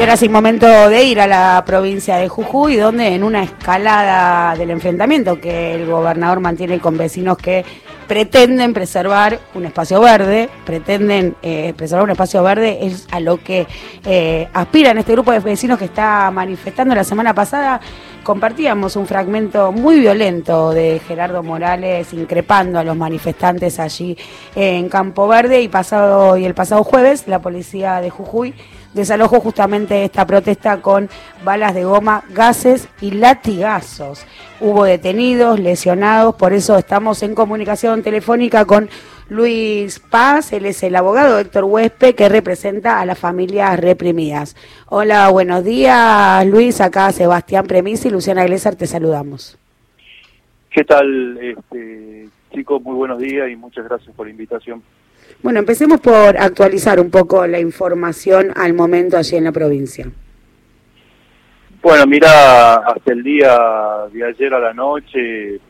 Y ahora es momento de ir a la provincia de Jujuy, donde en una escalada del enfrentamiento que el gobernador mantiene con vecinos que pretenden preservar un espacio verde, pretenden eh, preservar un espacio verde, es a lo que eh, aspiran este grupo de vecinos que está manifestando la semana pasada. Compartíamos un fragmento muy violento de Gerardo Morales increpando a los manifestantes allí en Campo Verde y pasado y el pasado jueves la policía de Jujuy desalojó justamente esta protesta con balas de goma, gases y latigazos. Hubo detenidos, lesionados, por eso estamos en comunicación telefónica con Luis Paz, él es el abogado Héctor Huespe que representa a las familias reprimidas. Hola, buenos días Luis, acá Sebastián Premisi y Luciana Glesar, te saludamos. ¿Qué tal, este, chicos? Muy buenos días y muchas gracias por la invitación. Bueno, empecemos por actualizar un poco la información al momento allí en la provincia. Bueno, mira, hasta el día de ayer a la noche, eh,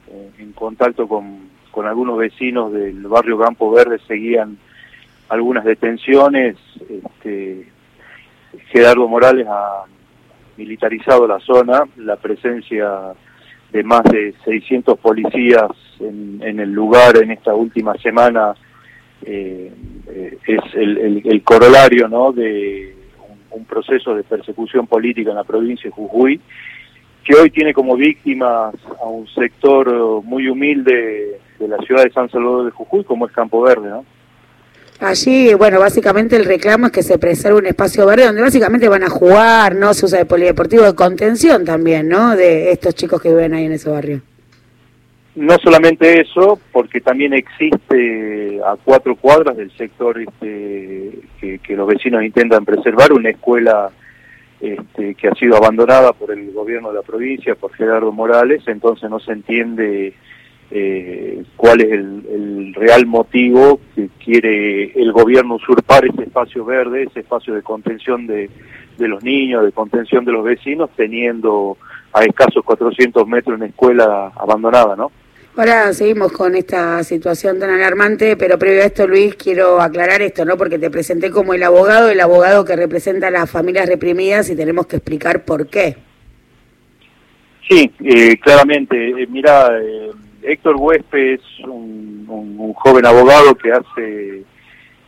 en contacto con, con algunos vecinos del barrio Campo Verde, seguían algunas detenciones. Este, Gerardo Morales ha militarizado la zona, la presencia de más de 600 policías en, en el lugar en esta última semana eh, es el, el, corolario ¿no? de un, proceso de persecución política en la provincia de Jujuy, que hoy tiene como víctimas a un sector muy humilde de la ciudad de San Salvador de Jujuy, como es Campo Verde. ¿no? Allí, bueno, básicamente el reclamo es que se preserve un espacio verde donde básicamente van a jugar, ¿no? Se usa de polideportivo de contención también, ¿no? De estos chicos que viven ahí en ese barrio. No solamente eso, porque también existe a cuatro cuadras del sector este, que, los vecinos intentan preservar una escuela este, que ha sido abandonada por el gobierno de la provincia, por Gerardo Morales, entonces no se entiende eh, cuál es el, real motivo que quiere el gobierno usurpar ese espacio verde, ese espacio de contención de, de los niños, de contención de los vecinos, teniendo a escasos 400 metros una escuela abandonada, ¿no? Ahora seguimos con esta situación tan alarmante, pero previo a esto, Luis, quiero aclarar esto, ¿no? Porque te presenté como el abogado, el abogado que representa a las familias reprimidas y tenemos que explicar por qué. Sí, eh, claramente. Eh, mira, eh, Héctor Huespe es un, un, joven abogado que hace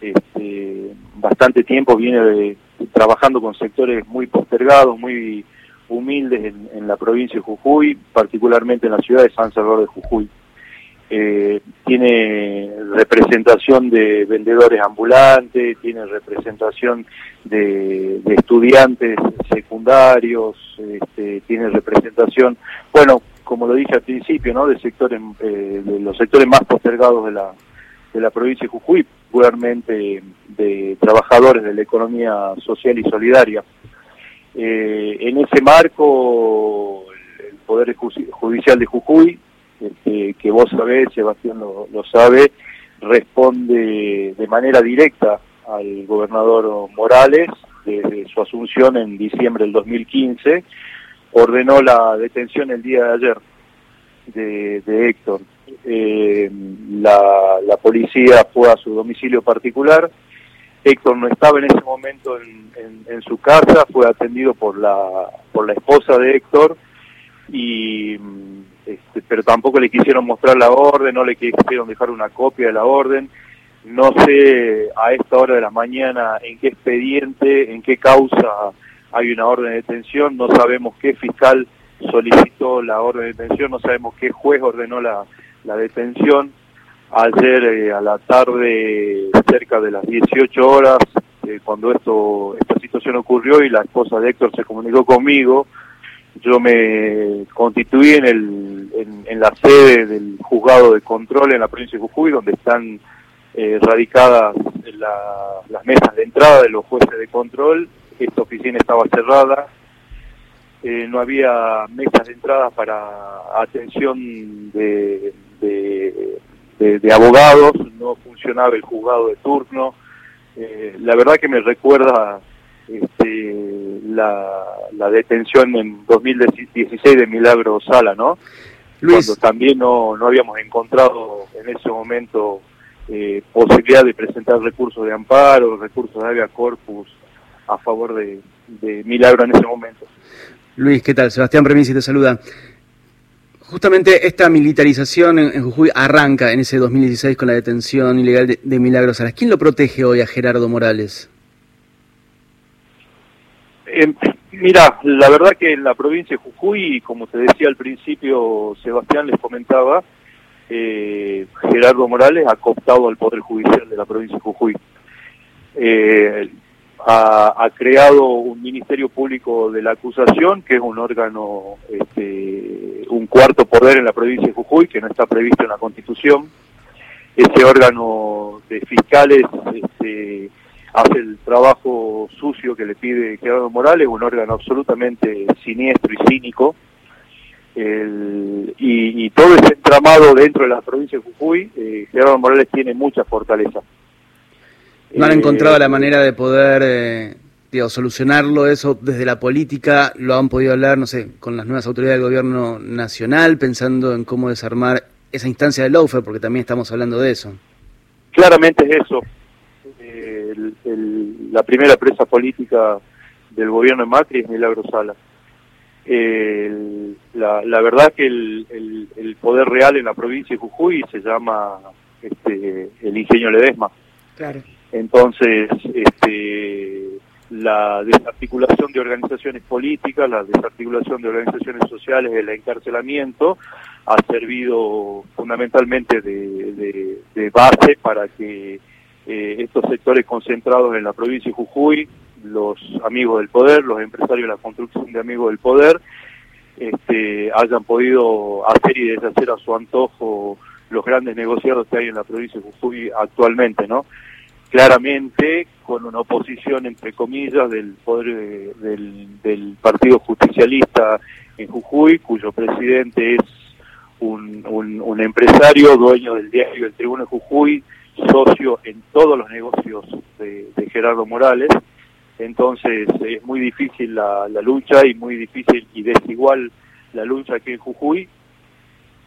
este, bastante tiempo viene trabajando con sectores muy postergados, muy humildes en, la provincia de Jujuy, particularmente en la ciudad de San Salvador de Jujuy. Eh, tiene representación de vendedores ambulantes, tiene representación de, estudiantes secundarios, este, tiene representación, bueno, como lo dije al principio, ¿no? de sectores, eh, de los sectores más postergados de la, de la provincia de Jujuy, particularmente de trabajadores de la economía social y solidaria. Eh, en ese marco, el, Poder Judicial de Jujuy, este, que vos sabés, Sebastián lo, sabe, responde de manera directa al gobernador Morales desde su asunción en diciembre del 2015, ordenó la detención el día de ayer de, Héctor. Eh, la, la policía fue a su domicilio particular, Héctor no estaba en ese momento en, su casa, fue atendido por la, por la esposa de Héctor, y, este, pero tampoco le quisieron mostrar la orden, no le quisieron dejar una copia de la orden. No sé a esta hora de la mañana en qué expediente, en qué causa hay una orden de detención, no sabemos qué fiscal solicitó la orden de detención, no sabemos qué juez ordenó la, la detención ayer eh, a la tarde, cerca de las 18 horas, eh, cuando esto esta situación ocurrió y la esposa de Héctor se comunicó conmigo, yo me constituí en, el, en, la sede del juzgado de control en la provincia de Jujuy, donde están eh, radicadas las mesas de entrada de los jueces de control. Esta oficina estaba cerrada, no había mesas de entrada para atención de, abogados, no funcionaba el juzgado de turno. Eh, la verdad que me recuerda este, la, la, detención en 2016 de Milagro Sala, ¿no? Cuando también no, no habíamos encontrado en ese momento eh, posibilidad de presentar recursos de amparo, recursos de habeas corpus a favor de, Milagro en ese momento. Luis, ¿qué tal? Sebastián Premisi te saluda. Justamente esta militarización en, Jujuy arranca en ese 2016 con la detención ilegal de, de Milagro Salas. ¿Quién lo protege hoy a Gerardo Morales? Eh, mira, la verdad que en la provincia de Jujuy, como te decía al principio, Sebastián les comentaba, eh, Gerardo Morales ha cooptado al Poder Judicial de la provincia de Jujuy. Eh, ha, creado un Ministerio Público de la Acusación, que es un órgano, este, un cuarto poder en la provincia de Jujuy, que no está previsto en la Constitución. Ese órgano de fiscales este, hace el trabajo sucio que le pide Gerardo Morales, un órgano absolutamente siniestro y cínico. y, todo ese entramado dentro de la provincia de Jujuy, eh, Gerardo Morales tiene mucha fortaleza. ¿No han encontrado la eh, manera de poder eh, solucionarlo eso desde la política? ¿Lo han podido hablar, no sé, con las nuevas autoridades del gobierno nacional, pensando en cómo desarmar esa instancia del Laufer, porque también estamos hablando de eso? Claramente es eso. la primera presa política del gobierno de Macri es Milagro Sala. la, la, verdad que el, el, poder real en la provincia de Jujuy se llama este, el ingenio Ledesma. Claro. Entonces, este, la desarticulación de organizaciones políticas, la desarticulación de organizaciones sociales, el encarcelamiento, ha servido fundamentalmente de, base para que eh, estos sectores concentrados en la provincia de Jujuy, los amigos del poder, los empresarios de la construcción de amigos del poder, este, hayan podido hacer y deshacer a su antojo los grandes negociados que hay en la provincia de Jujuy actualmente, ¿no? Claramente con una oposición entre comillas del poder del, partido justicialista en Jujuy cuyo presidente es un, un, empresario dueño del diario El Tribuno de Jujuy socio en todos los negocios de, Gerardo Morales. Entonces es muy difícil la, la lucha y muy difícil y desigual la lucha aquí en Jujuy.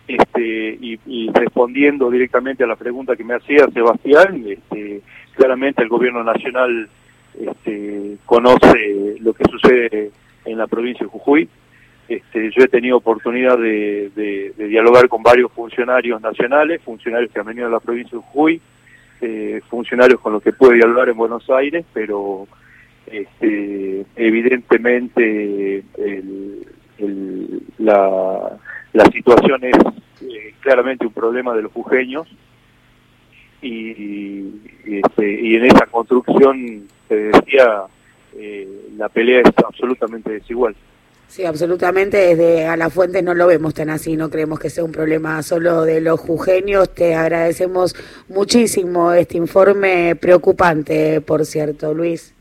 Este, y, respondiendo directamente a la pregunta que me hacía Sebastián, este, claramente el gobierno nacional este, conoce lo que sucede en la provincia de Jujuy. Este, yo he tenido oportunidad de, dialogar con varios funcionarios nacionales, funcionarios que han venido a la provincia de Jujuy, eh, funcionarios con los que puedo dialogar en Buenos Aires, pero este, evidentemente la, la situación es eh, claramente un problema de los jujeños y, este, y en esa construcción, se decía, eh, la pelea es absolutamente desigual. Sí, absolutamente. Desde a la fuente no lo vemos tan así, no creemos que sea un problema solo de los jujeños. Te agradecemos muchísimo este informe preocupante, por cierto, Luis.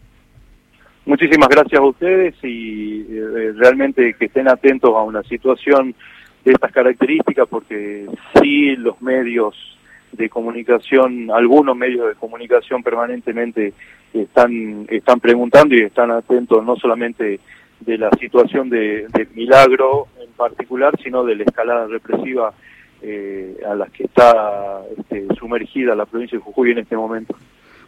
Muchísimas gracias a ustedes y eh, realmente que estén atentos a una situación de estas características porque sí los medios de comunicación, algunos medios de comunicación permanentemente están, están preguntando y están atentos no solamente de la situación de, Milagro en particular, sino de la escalada represiva eh, a la que está este, sumergida la provincia de Jujuy en este momento.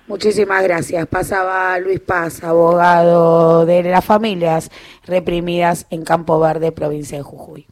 Muchísimas gracias. Pasaba Luis Paz, abogado de las familias reprimidas en Campo Verde, provincia de Jujuy.